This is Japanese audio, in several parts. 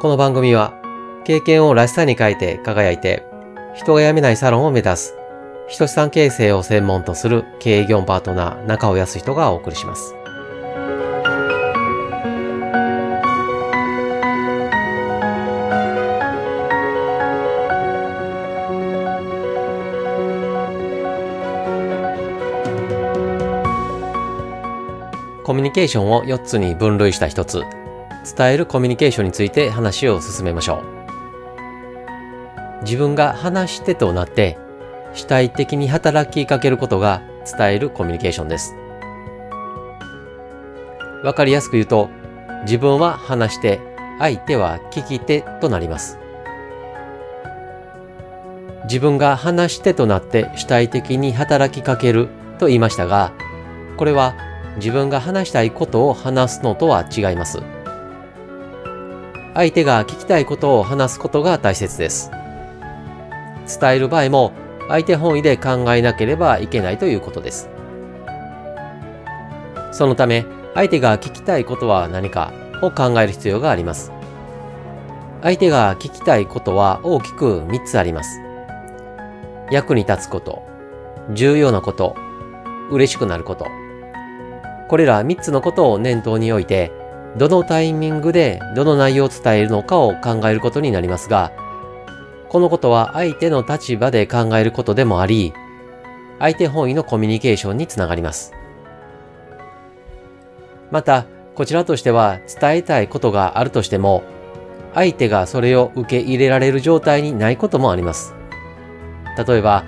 この番組は経験をらしさに変えて輝いて人が辞めないサロンを目指す人資産形成を専門とする経営業パートナー中尾康人がお送りします。コミュニケーションを4つに分類した1つ、伝えるコミュニケーションについて話を進めましょう。自分が話し手となって主体的に働きかけることが伝えるコミュニケーションです。わかりやすく言うと、自分は話して、相手は聞き手となります。自分が話し手となって主体的に働きかけると言いましたが、これは自分が話したいことを話すのとは違います。相手が聞きたいことを話すことが大切です。伝える場合も相手本位で考えなければいけないということです。そのため、相手が聞きたいことは何かを考える必要があります。相手が聞きたいことは大きく3つあります。役に立つこと、重要なこと、嬉しくなること。これら3つのことを念頭に置いて、どのタイミングでどの内容を伝えるのかを考えることになりますが、このことは相手の立場で考えることでもあり、相手本位のコミュニケーションにつながります。また、こちらとしては伝えたいことがあるとしても、相手がそれを受け入れられる状態にないこともあります。例えば、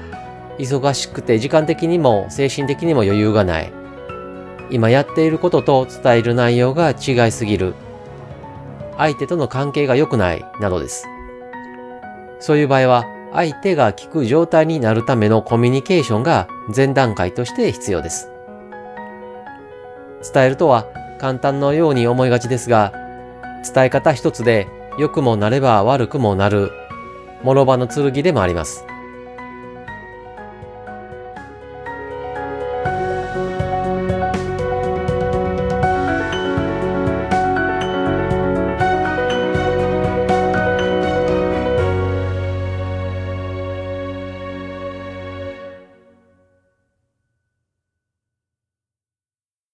忙しくて時間的にも精神的にも余裕がない。今やっていることと伝える内容が違いすぎる。相手との関係が良くないなどです。そういう場合は、相手が聞く状態になるためのコミュニケーションが前段階として必要です。伝えるとは簡単のように思いがちですが、伝え方一つで良くもなれば悪くもなる、諸刃の剣でもあります。